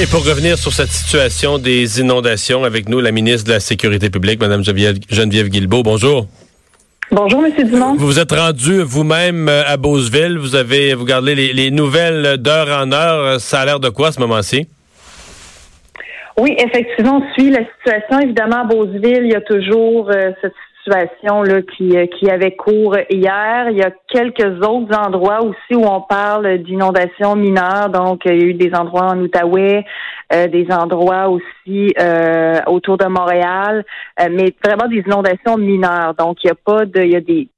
Et pour revenir sur cette situation des inondations, avec nous, la ministre de la Sécurité publique, Mme Geneviève Guilbeault. Bonjour. Bonjour, M. Dumont. Vous vous êtes rendu vous-même euh, à Beauceville. Vous avez vous gardez les, nouvelles d'heure en heure. Ça a l'air de quoi à ce moment-ci? Oui, effectivement, on suit la situation. Évidemment, à Beauceville, il y a toujours euh, cette situation là qui, euh, qui avait cours hier. Il y a quelques autres endroits aussi où on parle d'inondations mineures. Donc, il y a eu des endroits en Outaouais, euh, des endroits aussi euh, autour de Montréal, mais vraiment des inondations mineures. Donc, il y a pas de, il y a des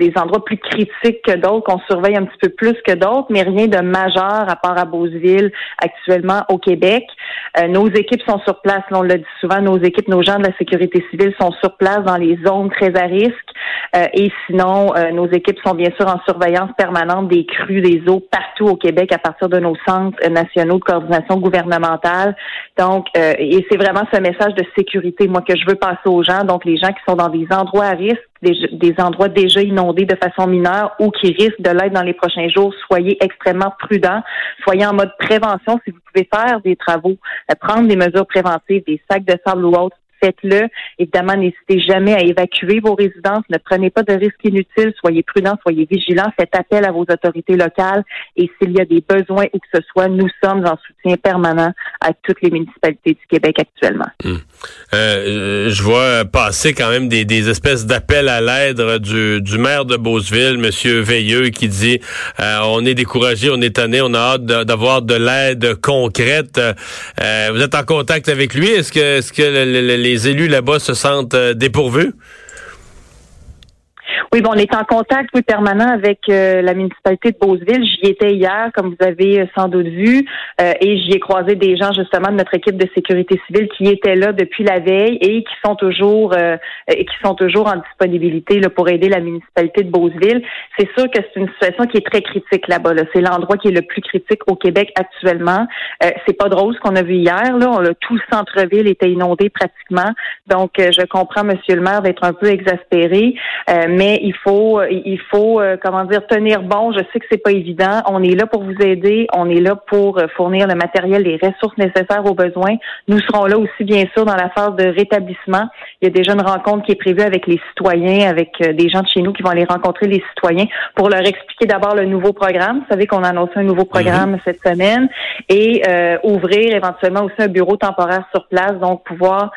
des endroits plus critiques que d'autres, qu'on surveille un petit peu plus que d'autres, mais rien de majeur à part à Beauceville actuellement au Québec. Euh, nos équipes sont sur place, on l'a dit souvent, nos équipes, nos gens de la sécurité civile sont sur place dans les zones très à risque. Euh, et sinon, euh, nos équipes sont bien sûr en surveillance permanente des crues des eaux partout au Québec à partir de nos centres nationaux de coordination gouvernementale. Donc, et c'est vraiment ce message de sécurité, moi, que je veux passer aux gens. Donc, les gens qui sont dans des endroits à risque, des, endroits déjà inondés de façon mineure ou qui risquent de l'être dans les prochains jours, soyez extrêmement prudents. Soyez en mode prévention si vous pouvez faire des travaux, prendre des mesures préventives, des sacs de sable ou autres faites-le. Évidemment, n'hésitez jamais à évacuer vos résidences. Ne prenez pas de risques inutiles. Soyez prudents, soyez vigilants. Faites appel à vos autorités locales. Et s'il y a des besoins où que ce soit, nous sommes en soutien permanent à toutes les municipalités du Québec actuellement. Hmm. Euh, je vois passer quand même des, espèces d'appels à l'aide du, maire de Beauceville, Monsieur Veilleux, qui dit euh, on est découragé, on est tanné, on a hâte d'avoir de, l'aide concrète. Euh, vous êtes en contact avec lui? Est-ce que les les élus là-bas se sentent euh, dépourvus? Oui, bon, on est en contact oui, permanent avec euh, la municipalité de Beauceville. J'y étais hier, comme vous avez euh, sans doute vu, euh, et j'y ai croisé des gens justement de notre équipe de sécurité civile qui étaient là depuis la veille et qui sont toujours et qui sont toujours en disponibilité là, pour aider la municipalité de Beauceville. C'est sûr que c'est une situation qui est très critique là-bas. Là. C'est l'endroit qui est le plus critique au Québec actuellement. c'est pas drôle ce qu'on a vu hier. Là, on, tout le centre-ville était inondé pratiquement. Donc, je comprends, Monsieur le maire, d'être un peu exaspéré, mais il faut, il faut, euh, comment dire, tenir bon. Je sais que c'est pas évident. On est là pour vous aider. On est là pour euh, fournir le matériel, les ressources nécessaires aux besoins. Nous serons là aussi, bien sûr, dans la phase de rétablissement. Il y a déjà une rencontre qui est prévue avec les citoyens, avec euh, des gens de chez nous qui vont aller rencontrer les citoyens pour leur expliquer d'abord le nouveau programme. Vous savez qu'on a annoncé un nouveau programme mhm. cette semaine et ouvrir éventuellement aussi un bureau temporaire sur place, donc pouvoir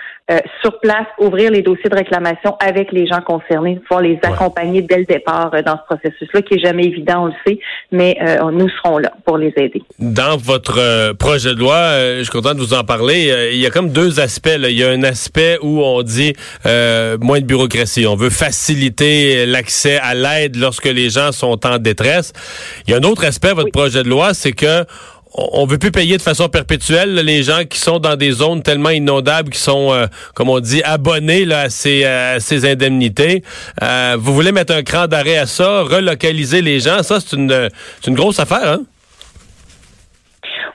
sur place ouvrir les dossiers de réclamation avec les gens concernés, pouvoir les accompagner dès le départ euh, dans ce processus-là, qui est jamais évident, on le sait, mais euh, nous serons là pour les aider. Dans votre euh, projet de loi, je suis content de vous en parler. il y a comme deux aspects. Il y a un aspect où on dit moins de bureaucratie. On veut faciliter l'accès à l'aide lorsque les gens sont en détresse. Il y a un autre aspect, votre projet de loi, c'est que on veut plus payer de façon perpétuelle les gens qui sont dans des zones tellement inondables, qui sont, euh, comme on dit, abonnés là, à, ces, ces indemnités. Euh, vous voulez mettre un cran d'arrêt à ça, relocaliser les gens, ça c'est une, une grosse affaire, hein?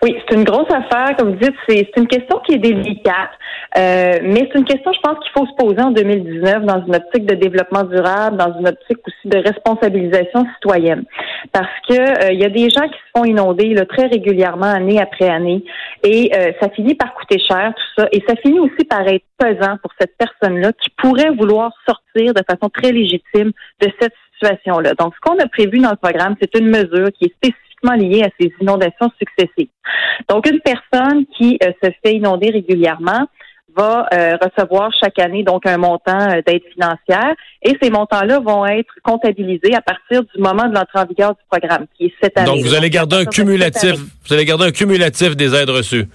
Oui, c'est une grosse affaire. Comme vous dites, c'est une question qui est délicate. Euh, mais c'est une question, je pense, qu'il faut se poser en 2019 dans une optique de développement durable, dans une optique aussi de responsabilisation citoyenne. Parce que euh, il y a des gens qui se font inonder là, très régulièrement, année après année, et euh, ça finit par coûter cher, tout ça, et ça finit aussi par être pesant pour cette personne-là qui pourrait vouloir sortir de façon très légitime de cette situation-là. Donc, ce qu'on a prévu dans le programme, c'est une mesure qui est à ces inondations successives. Donc, une personne qui se fait inonder régulièrement, va euh, recevoir chaque année donc un montant euh, d'aide financière et ces montants-là vont être comptabilisés à partir du moment de l'entrée en vigueur du programme, qui est cette année. Donc vous allez garder un cumulatif, vous allez garder un cumulatif des aides reçues.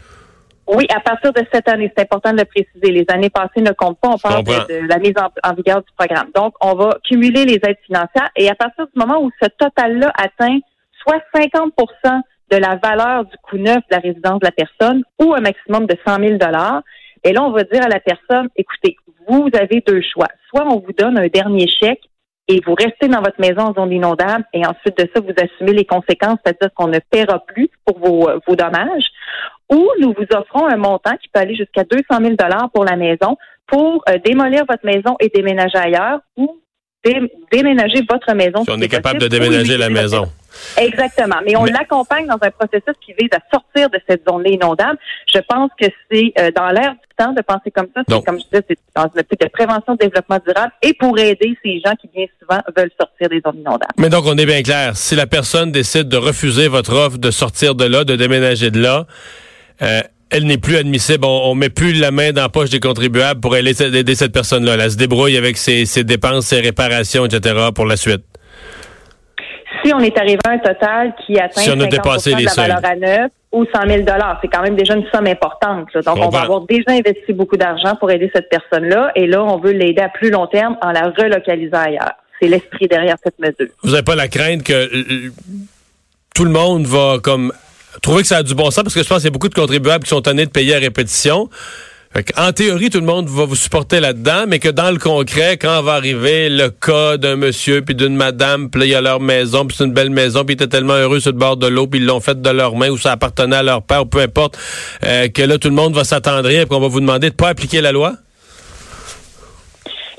Oui, à partir de cette année, c'est important de le préciser. Les années passées ne comptent pas. On parle de, la mise en, vigueur du programme. Donc, on va cumuler les aides financières et à partir du moment où ce total-là atteint soit 50% de la valeur du coût neuf de la résidence de la personne ou un maximum de 100 000 et là, on va dire à la personne, écoutez, vous avez deux choix. Soit on vous donne un dernier chèque et vous restez dans votre maison en zone inondable et ensuite de ça, vous assumez les conséquences, c'est-à-dire qu'on ne paiera plus pour vos, euh, vos dommages, ou nous vous offrons un montant qui peut aller jusqu'à 200 000 dollars pour la maison pour euh, démolir votre maison et déménager ailleurs ou déménager votre maison. Si on est capable de déménager la maison. Exactement. Mais on l'accompagne dans un processus qui vise à sortir de cette zone inondable. Je pense que c'est euh, dans l'air du temps de penser comme ça. C'est comme je disais, c'est dans une optique de prévention de développement durable et pour aider ces gens qui bien souvent veulent sortir des zones inondables. Mais donc on est bien clair. Si la personne décide de refuser votre offre de sortir de là, de déménager de là, euh, elle n'est plus admissible. On, on, met plus la main dans la poche des contribuables pour aider, cette personne-là. Elle se débrouille avec ses, ses dépenses, ses réparations, etc. pour la suite si on est arrivé à un total qui atteint si on a dépassé les de la valeur à neuf ou 100 000 c'est quand même déjà une somme importante. Donc, on, va avoir déjà investi beaucoup d'argent pour aider cette personne-là, et là, on veut l'aider à plus long terme en la relocalisant ailleurs. C'est l'esprit derrière cette mesure. Vous n'avez pas la crainte que euh, tout le monde va comme trouver que ça a du bon sens, parce que je pense qu'il y a beaucoup de contribuables qui sont tannés de payer à répétition en théorie, tout le monde va vous supporter là-dedans, mais que dans le concret, quand va arriver le cas d'un monsieur puis d'une madame, puis il y a leur maison, puis c'est une belle maison, puis ils étaient tellement heureux sur le bord de l'eau, puis ils l'ont fait de leurs mains ou ça appartenait à leur père, ou peu importe, euh, que là, tout le monde va s'attendrir et qu'on va vous demander de pas appliquer la loi?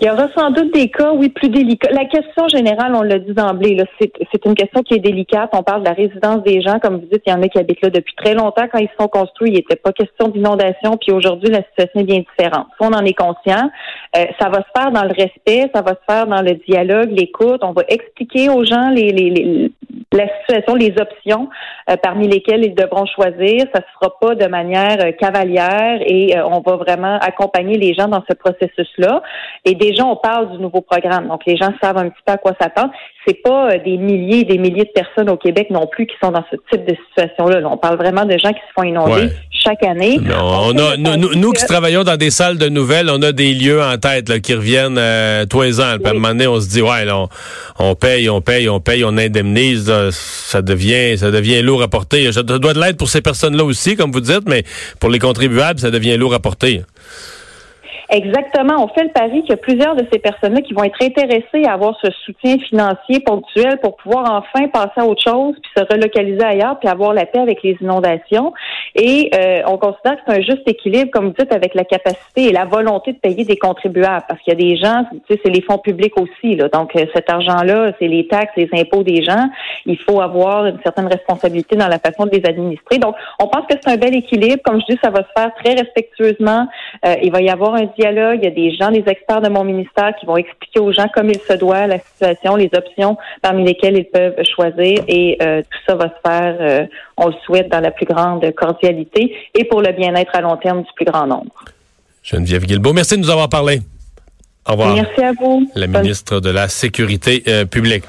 Il y aura sans doute des cas, oui, plus délicats. La question générale, on l'a dit d'emblée, c'est une question qui est délicate. On parle de la résidence des gens. Comme vous dites, il y en a qui habitent là depuis très longtemps. Quand ils sont construits, il n'était pas question d'inondation. Puis aujourd'hui, la situation est bien différente. on en est conscient. Euh, ça va se faire dans le respect, ça va se faire dans le dialogue, l'écoute. On va expliquer aux gens les, les, la situation, les options euh, parmi lesquelles ils devront choisir. Ça se fera pas de manière euh, cavalière et on va vraiment accompagner les gens dans ce processus-là. Et déjà, on parle du nouveau programme. Donc, les gens savent un petit peu à quoi s'attendre. C'est pas euh, des milliers et des milliers de personnes au Québec non plus qui sont dans ce type de situation-là. on parle vraiment de gens qui se font inonder chaque année. on a, nous, qui travaillons dans des salles de nouvelles, on a des lieux en tête là, qui reviennent euh, tous les ans. à un moment donné, on se dit, ouais, on, paye, on paye, on paye, on indemnise. Ça devient ça devient lourd à porter. Ça doit de l'aide pour ces personnes-là aussi, comme vous dites, mais pour les contribuables, ça devient lourd à porter. Exactement. On fait le pari qu'il y a plusieurs de ces personnes-là qui vont être intéressées à avoir ce soutien financier ponctuel pour pouvoir enfin passer à autre chose, puis se relocaliser ailleurs, puis avoir la paix avec les inondations. Et euh, on considère que c'est un juste équilibre, comme vous dites, avec la capacité et la volonté de payer des contribuables, parce qu'il y a des gens, tu sais, c'est les fonds publics aussi. Là. Donc euh, cet argent-là, c'est les taxes, les impôts des gens. Il faut avoir une certaine responsabilité dans la façon de les administrer. Donc on pense que c'est un bel équilibre. Comme je dis, ça va se faire très respectueusement. Euh, il va y avoir un dialogue. Il y a des gens, des experts de mon ministère qui vont expliquer aux gens comme il se doit la situation, les options parmi lesquelles ils peuvent choisir. Et euh, tout ça va se faire, euh, on le souhaite, dans la plus grande cordialité et pour le bien-être à long terme du plus grand nombre. Geneviève Guilbeault, merci de nous avoir parlé. Au revoir. Merci à vous. La ministre de la Sécurité euh, publique.